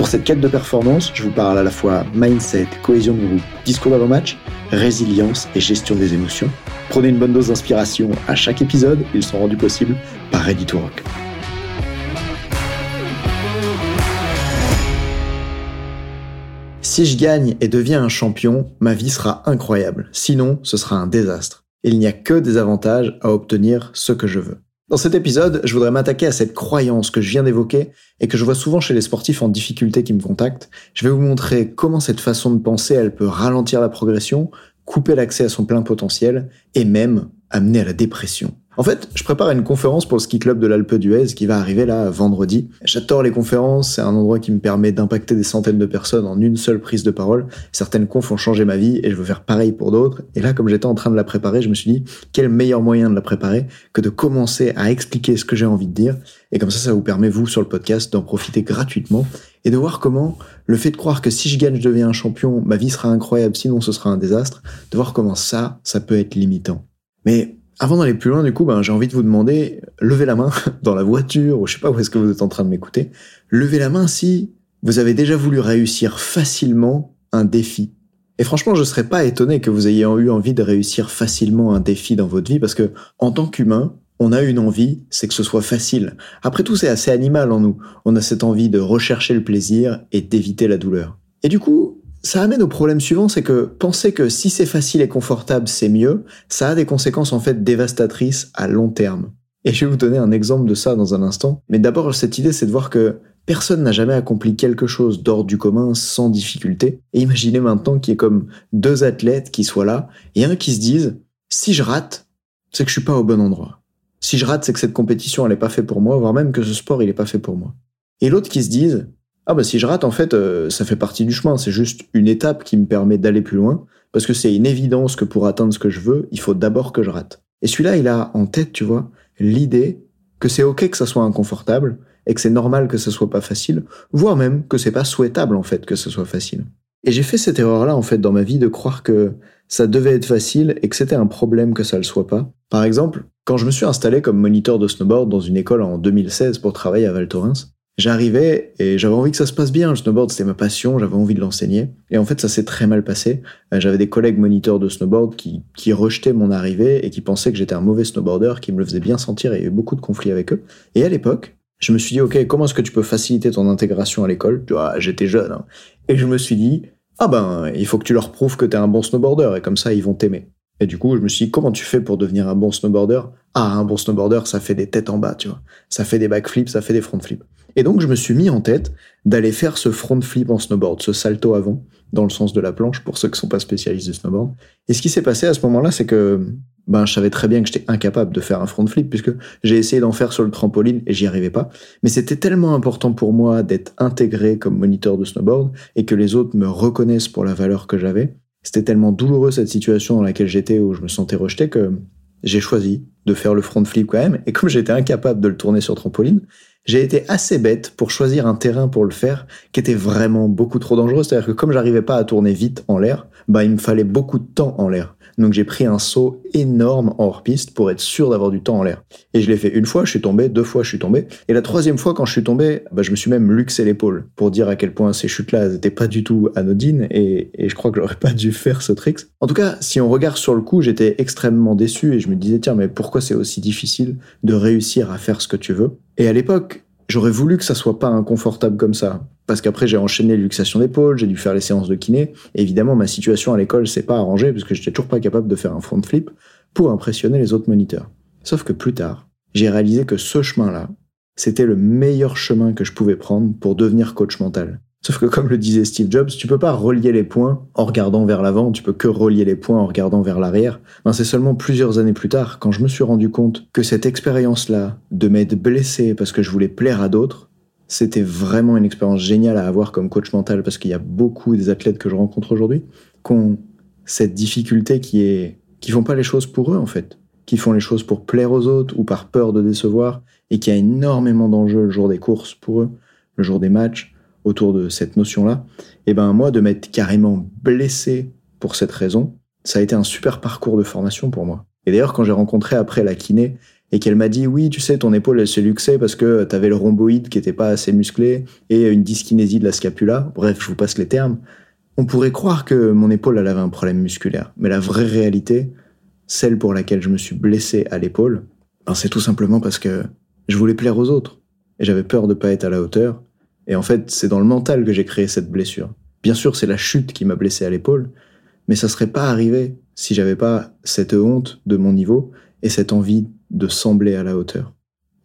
Pour cette quête de performance, je vous parle à la fois mindset, cohésion de groupe, discours d'avant-match, résilience et gestion des émotions. Prenez une bonne dose d'inspiration à chaque épisode, ils sont rendus possibles par Ready Rock. Si je gagne et deviens un champion, ma vie sera incroyable. Sinon, ce sera un désastre. Il n'y a que des avantages à obtenir ce que je veux. Dans cet épisode, je voudrais m'attaquer à cette croyance que je viens d'évoquer et que je vois souvent chez les sportifs en difficulté qui me contactent. Je vais vous montrer comment cette façon de penser, elle peut ralentir la progression, couper l'accès à son plein potentiel et même amener à la dépression. En fait, je prépare une conférence pour le ski club de l'Alpe d'Huez qui va arriver là vendredi. J'adore les conférences, c'est un endroit qui me permet d'impacter des centaines de personnes en une seule prise de parole. Certaines confs ont changé ma vie et je veux faire pareil pour d'autres. Et là, comme j'étais en train de la préparer, je me suis dit quel meilleur moyen de la préparer que de commencer à expliquer ce que j'ai envie de dire. Et comme ça, ça vous permet, vous, sur le podcast, d'en profiter gratuitement et de voir comment le fait de croire que si je gagne, je deviens un champion, ma vie sera incroyable, sinon ce sera un désastre, de voir comment ça, ça peut être limitant. Mais avant d'aller plus loin, du coup, ben, j'ai envie de vous demander, levez la main dans la voiture, ou je sais pas où est-ce que vous êtes en train de m'écouter, levez la main si vous avez déjà voulu réussir facilement un défi. Et franchement, je serais pas étonné que vous ayez eu envie de réussir facilement un défi dans votre vie, parce que, en tant qu'humain, on a une envie, c'est que ce soit facile. Après tout, c'est assez animal en nous. On a cette envie de rechercher le plaisir et d'éviter la douleur. Et du coup, ça amène au problème suivant, c'est que penser que si c'est facile et confortable, c'est mieux, ça a des conséquences en fait dévastatrices à long terme. Et je vais vous donner un exemple de ça dans un instant. Mais d'abord, cette idée, c'est de voir que personne n'a jamais accompli quelque chose d'ordre du commun sans difficulté. Et imaginez maintenant qu'il y ait comme deux athlètes qui soient là, et un qui se dise, si je rate, c'est que je suis pas au bon endroit. Si je rate, c'est que cette compétition, elle est pas faite pour moi, voire même que ce sport, il est pas fait pour moi. Et l'autre qui se dise, ah bah si je rate, en fait, euh, ça fait partie du chemin. C'est juste une étape qui me permet d'aller plus loin. Parce que c'est une évidence que pour atteindre ce que je veux, il faut d'abord que je rate. Et celui-là, il a en tête, tu vois, l'idée que c'est ok que ça soit inconfortable et que c'est normal que ce soit pas facile, voire même que c'est pas souhaitable en fait que ce soit facile. Et j'ai fait cette erreur-là en fait dans ma vie de croire que ça devait être facile et que c'était un problème que ça le soit pas. Par exemple, quand je me suis installé comme moniteur de snowboard dans une école en 2016 pour travailler à Val Thorens, J'arrivais et j'avais envie que ça se passe bien. Le snowboard, c'était ma passion, j'avais envie de l'enseigner. Et en fait, ça s'est très mal passé. Euh, j'avais des collègues moniteurs de snowboard qui, qui rejetaient mon arrivée et qui pensaient que j'étais un mauvais snowboarder, qui me le faisaient bien sentir et il y a eu beaucoup de conflits avec eux. Et à l'époque, je me suis dit, OK, comment est-ce que tu peux faciliter ton intégration à l'école? Tu vois, j'étais jeune. Hein. Et je me suis dit, ah ben, il faut que tu leur prouves que t'es un bon snowboarder et comme ça, ils vont t'aimer. Et du coup, je me suis dit, comment tu fais pour devenir un bon snowboarder? Ah, un bon snowboarder, ça fait des têtes en bas, tu vois. Ça fait des backflips, ça fait des front flips. Et donc, je me suis mis en tête d'aller faire ce front flip en snowboard, ce salto avant, dans le sens de la planche, pour ceux qui sont pas spécialistes de snowboard. Et ce qui s'est passé à ce moment-là, c'est que ben, je savais très bien que j'étais incapable de faire un front flip, puisque j'ai essayé d'en faire sur le trampoline et j'y arrivais pas. Mais c'était tellement important pour moi d'être intégré comme moniteur de snowboard et que les autres me reconnaissent pour la valeur que j'avais. C'était tellement douloureux cette situation dans laquelle j'étais, où je me sentais rejeté, que j'ai choisi de faire le front flip quand même. Et comme j'étais incapable de le tourner sur trampoline, j'ai été assez bête pour choisir un terrain pour le faire qui était vraiment beaucoup trop dangereux. C'est-à-dire que comme j'arrivais pas à tourner vite en l'air, bah, il me fallait beaucoup de temps en l'air. Donc j'ai pris un saut énorme hors piste pour être sûr d'avoir du temps en l'air. Et je l'ai fait une fois, je suis tombé, deux fois, je suis tombé. Et la troisième fois, quand je suis tombé, bah, je me suis même luxé l'épaule pour dire à quel point ces chutes-là n'étaient pas du tout anodines et, et je crois que j'aurais pas dû faire ce trick. En tout cas, si on regarde sur le coup, j'étais extrêmement déçu et je me disais, tiens, mais pourquoi c'est aussi difficile de réussir à faire ce que tu veux? Et à l'époque, J'aurais voulu que ça soit pas inconfortable comme ça. Parce qu'après, j'ai enchaîné les luxations d'épaule, j'ai dû faire les séances de kiné. évidemment, ma situation à l'école s'est pas arrangée parce que j'étais toujours pas capable de faire un front flip pour impressionner les autres moniteurs. Sauf que plus tard, j'ai réalisé que ce chemin-là, c'était le meilleur chemin que je pouvais prendre pour devenir coach mental. Sauf que comme le disait Steve Jobs, tu peux pas relier les points en regardant vers l'avant, tu peux que relier les points en regardant vers l'arrière. Ben, c'est seulement plusieurs années plus tard, quand je me suis rendu compte que cette expérience-là, de m'être blessé parce que je voulais plaire à d'autres, c'était vraiment une expérience géniale à avoir comme coach mental parce qu'il y a beaucoup des athlètes que je rencontre aujourd'hui qui ont cette difficulté qui est qui font pas les choses pour eux en fait, qui font les choses pour plaire aux autres ou par peur de décevoir et qui a énormément d'enjeux le jour des courses pour eux, le jour des matchs autour de cette notion-là. Et ben moi de m'être carrément blessé pour cette raison, ça a été un super parcours de formation pour moi. Et d'ailleurs quand j'ai rencontré après la kiné et qu'elle m'a dit oui, tu sais, ton épaule elle s'est luxée parce que tu avais le rhomboïde qui était pas assez musclé et une dyskinésie de la scapula. Bref, je vous passe les termes. On pourrait croire que mon épaule elle avait un problème musculaire, mais la vraie réalité, celle pour laquelle je me suis blessé à l'épaule, ben c'est tout simplement parce que je voulais plaire aux autres et j'avais peur de pas être à la hauteur. Et en fait, c'est dans le mental que j'ai créé cette blessure. Bien sûr, c'est la chute qui m'a blessé à l'épaule, mais ça serait pas arrivé si j'avais pas cette honte de mon niveau et cette envie de sembler à la hauteur.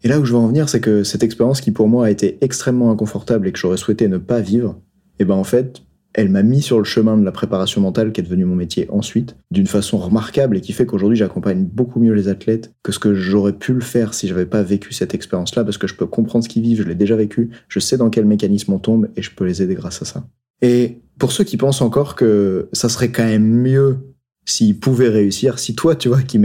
Et là où je veux en venir, c'est que cette expérience qui pour moi a été extrêmement inconfortable et que j'aurais souhaité ne pas vivre, et eh ben en fait, elle m'a mis sur le chemin de la préparation mentale qui est devenu mon métier ensuite, d'une façon remarquable et qui fait qu'aujourd'hui j'accompagne beaucoup mieux les athlètes que ce que j'aurais pu le faire si j'avais pas vécu cette expérience-là, parce que je peux comprendre ce qu'ils vivent, je l'ai déjà vécu, je sais dans quel mécanisme on tombe et je peux les aider grâce à ça. Et pour ceux qui pensent encore que ça serait quand même mieux s'ils pouvaient réussir, si toi, tu vois, qui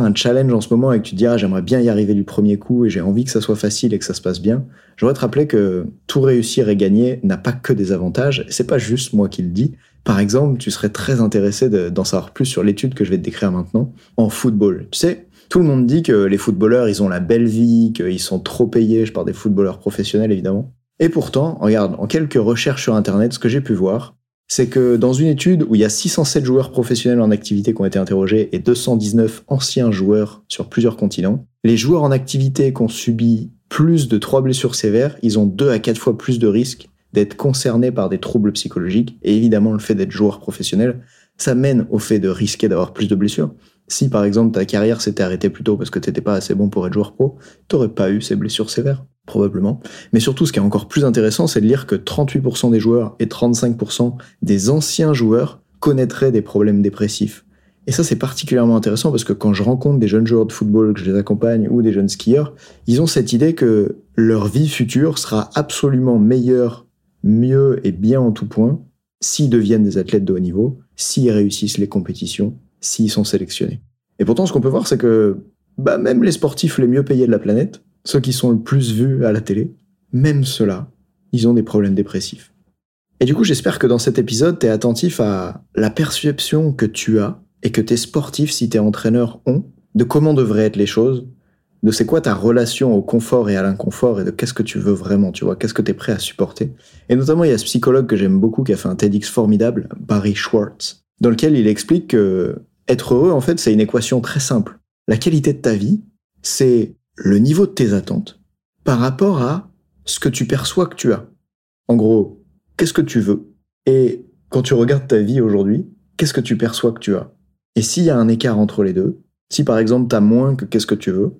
un challenge en ce moment et que tu te dis ah, j'aimerais bien y arriver du premier coup et j'ai envie que ça soit facile et que ça se passe bien, j'aurais te rappeler que tout réussir et gagner n'a pas que des avantages. C'est pas juste moi qui le dis. Par exemple, tu serais très intéressé d'en savoir plus sur l'étude que je vais te décrire maintenant en football. Tu sais, tout le monde dit que les footballeurs, ils ont la belle vie, qu'ils sont trop payés. Je parle des footballeurs professionnels, évidemment. Et pourtant, regarde, en quelques recherches sur Internet, ce que j'ai pu voir, c'est que dans une étude où il y a 607 joueurs professionnels en activité qui ont été interrogés et 219 anciens joueurs sur plusieurs continents, les joueurs en activité qui ont subi plus de 3 blessures sévères, ils ont 2 à 4 fois plus de risques d'être concernés par des troubles psychologiques. Et évidemment, le fait d'être joueur professionnel, ça mène au fait de risquer d'avoir plus de blessures. Si par exemple ta carrière s'était arrêtée plus tôt parce que t'étais pas assez bon pour être joueur pro, t'aurais pas eu ces blessures sévères probablement. Mais surtout, ce qui est encore plus intéressant, c'est de lire que 38% des joueurs et 35% des anciens joueurs connaîtraient des problèmes dépressifs. Et ça, c'est particulièrement intéressant parce que quand je rencontre des jeunes joueurs de football, que je les accompagne, ou des jeunes skieurs, ils ont cette idée que leur vie future sera absolument meilleure, mieux et bien en tout point s'ils deviennent des athlètes de haut niveau, s'ils réussissent les compétitions, s'ils sont sélectionnés. Et pourtant, ce qu'on peut voir, c'est que bah, même les sportifs les mieux payés de la planète, ceux qui sont le plus vus à la télé, même ceux-là, ils ont des problèmes dépressifs. Et du coup, j'espère que dans cet épisode, tu es attentif à la perception que tu as et que tes sportifs, si tes entraîneurs ont, de comment devraient être les choses, de c'est quoi ta relation au confort et à l'inconfort et de qu'est-ce que tu veux vraiment, tu vois, qu'est-ce que tu es prêt à supporter. Et notamment, il y a ce psychologue que j'aime beaucoup qui a fait un TEDx formidable, Barry Schwartz, dans lequel il explique que être heureux, en fait, c'est une équation très simple. La qualité de ta vie, c'est le niveau de tes attentes par rapport à ce que tu perçois que tu as. En gros, qu'est-ce que tu veux? Et quand tu regardes ta vie aujourd'hui, qu'est-ce que tu perçois que tu as? Et s'il y a un écart entre les deux, si par exemple tu as moins que qu'est-ce que tu veux,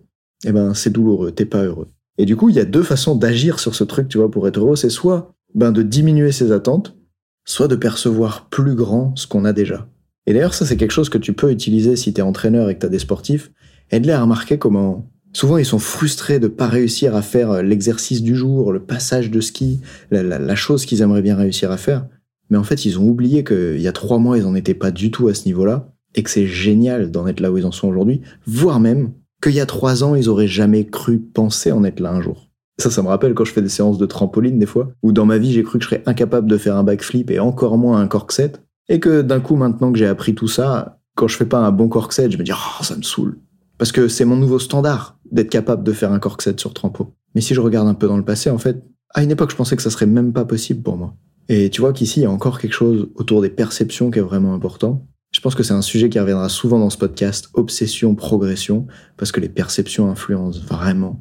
eh ben c'est douloureux, t'es pas heureux. Et du coup, il y a deux façons d'agir sur ce truc, tu vois, pour être heureux, c'est soit ben de diminuer ses attentes, soit de percevoir plus grand ce qu'on a déjà. Et d'ailleurs, ça c'est quelque chose que tu peux utiliser si tu es entraîneur et que tu as des sportifs, aide-les à remarquer comment Souvent, ils sont frustrés de pas réussir à faire euh, l'exercice du jour, le passage de ski, la, chose qu'ils aimeraient bien réussir à faire. Mais en fait, ils ont oublié qu'il y a trois mois, ils n'en étaient pas du tout à ce niveau-là, et que c'est génial d'en être là où ils en sont aujourd'hui, voire même qu'il y a trois ans, ils auraient jamais cru penser en être là un jour. Ça, ça me rappelle quand je fais des séances de trampoline des fois, où dans ma vie, j'ai cru que je serais incapable de faire un backflip et encore moins un corkset, et que d'un coup, maintenant que j'ai appris tout ça, quand je fais pas un bon corkset, je me dis, oh, ça me saoule. Parce que c'est mon nouveau standard d'être capable de faire un corkset sur trampo. Mais si je regarde un peu dans le passé, en fait, à une époque, je pensais que ça serait même pas possible pour moi. Et tu vois qu'ici, il y a encore quelque chose autour des perceptions qui est vraiment important. Je pense que c'est un sujet qui reviendra souvent dans ce podcast, obsession, progression, parce que les perceptions influencent vraiment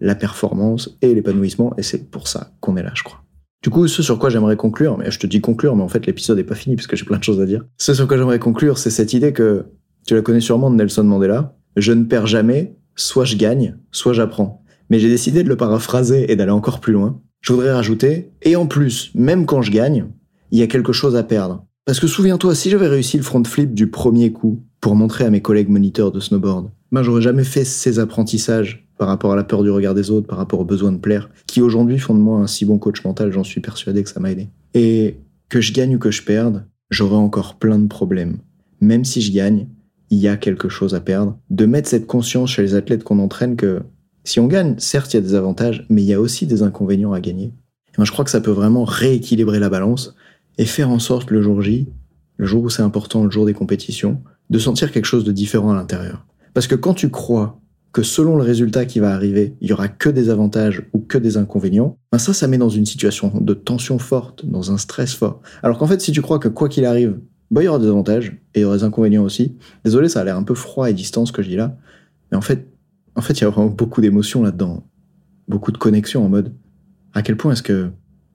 la performance et l'épanouissement, et c'est pour ça qu'on est là, je crois. Du coup, ce sur quoi j'aimerais conclure, mais je te dis conclure, mais en fait l'épisode n'est pas fini parce que j'ai plein de choses à dire. Ce sur quoi j'aimerais conclure, c'est cette idée que tu la connais sûrement de Nelson Mandela, je ne perds jamais, soit je gagne, soit j'apprends. Mais j'ai décidé de le paraphraser et d'aller encore plus loin. Je voudrais rajouter, et en plus, même quand je gagne, il y a quelque chose à perdre. Parce que souviens-toi, si j'avais réussi le front flip du premier coup pour montrer à mes collègues moniteurs de snowboard, ben j'aurais jamais fait ces apprentissages par rapport à la peur du regard des autres, par rapport au besoin de plaire, qui aujourd'hui font de moi un si bon coach mental, j'en suis persuadé que ça m'a aidé. Et que je gagne ou que je perde, j'aurai encore plein de problèmes. Même si je gagne, il y a quelque chose à perdre. De mettre cette conscience chez les athlètes qu'on entraîne que si on gagne, certes, il y a des avantages, mais il y a aussi des inconvénients à gagner. Et je crois que ça peut vraiment rééquilibrer la balance et faire en sorte le jour J, le jour où c'est important, le jour des compétitions, de sentir quelque chose de différent à l'intérieur. Parce que quand tu crois que selon le résultat qui va arriver, il y aura que des avantages ou que des inconvénients, ben ça, ça met dans une situation de tension forte, dans un stress fort. Alors qu'en fait, si tu crois que quoi qu'il arrive, ben, il y aura des avantages et il y aura des inconvénients aussi. Désolé, ça a l'air un peu froid et distant ce que je dis là, mais en fait, en fait, il y a vraiment beaucoup d'émotions là-dedans, beaucoup de connexions en mode à quel point est-ce que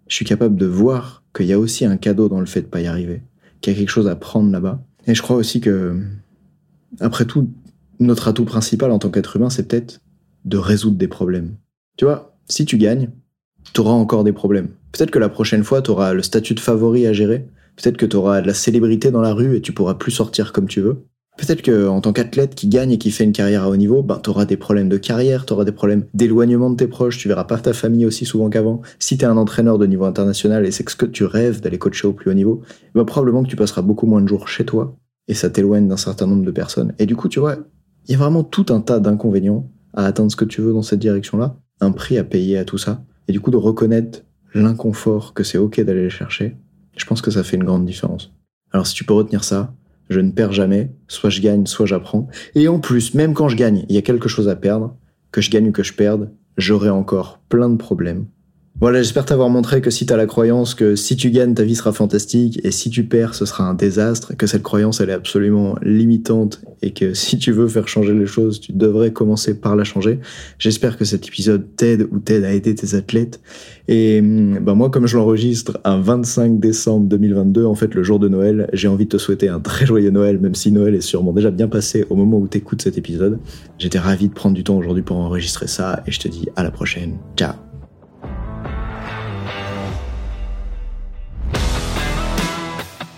je suis capable de voir qu'il y a aussi un cadeau dans le fait de pas y arriver, qu'il y a quelque chose à prendre là-bas. Et je crois aussi que, après tout, notre atout principal en tant qu'être humain, c'est peut-être de résoudre des problèmes. Tu vois, si tu gagnes, tu auras encore des problèmes. Peut-être que la prochaine fois, tu auras le statut de favori à gérer. Peut-être que tu auras de la célébrité dans la rue et tu pourras plus sortir comme tu veux. Peut-être que en tant qu'athlète qui gagne et qui fait une carrière à haut niveau, ben tu auras des problèmes de carrière, tu auras des problèmes d'éloignement de tes proches, tu verras pas ta famille aussi souvent qu'avant. Si tu es un entraîneur de niveau international et c'est ce que tu rêves d'aller coacher au plus haut niveau, ben probablement que tu passeras beaucoup moins de jours chez toi et ça t'éloigne d'un certain nombre de personnes. Et du coup, tu vois, il y a vraiment tout un tas d'inconvénients à atteindre ce que tu veux dans cette direction-là, un prix à payer à tout ça, et du coup de reconnaître l'inconfort que c'est ok d'aller les chercher, je pense que ça fait une grande différence. Alors si tu peux retenir ça, je ne perds jamais, soit je gagne, soit j'apprends. Et en plus, même quand je gagne, il y a quelque chose à perdre, que je gagne ou que je perde, j'aurai encore plein de problèmes. Voilà, j'espère t'avoir montré que si t'as la croyance que si tu gagnes, ta vie sera fantastique et si tu perds, ce sera un désastre, que cette croyance, elle est absolument limitante et que si tu veux faire changer les choses, tu devrais commencer par la changer. J'espère que cet épisode t'aide ou t'aide à aider tes athlètes. Et bah moi, comme je l'enregistre un 25 décembre 2022, en fait, le jour de Noël, j'ai envie de te souhaiter un très joyeux Noël, même si Noël est sûrement déjà bien passé au moment où t'écoutes cet épisode. J'étais ravi de prendre du temps aujourd'hui pour enregistrer ça et je te dis à la prochaine. Ciao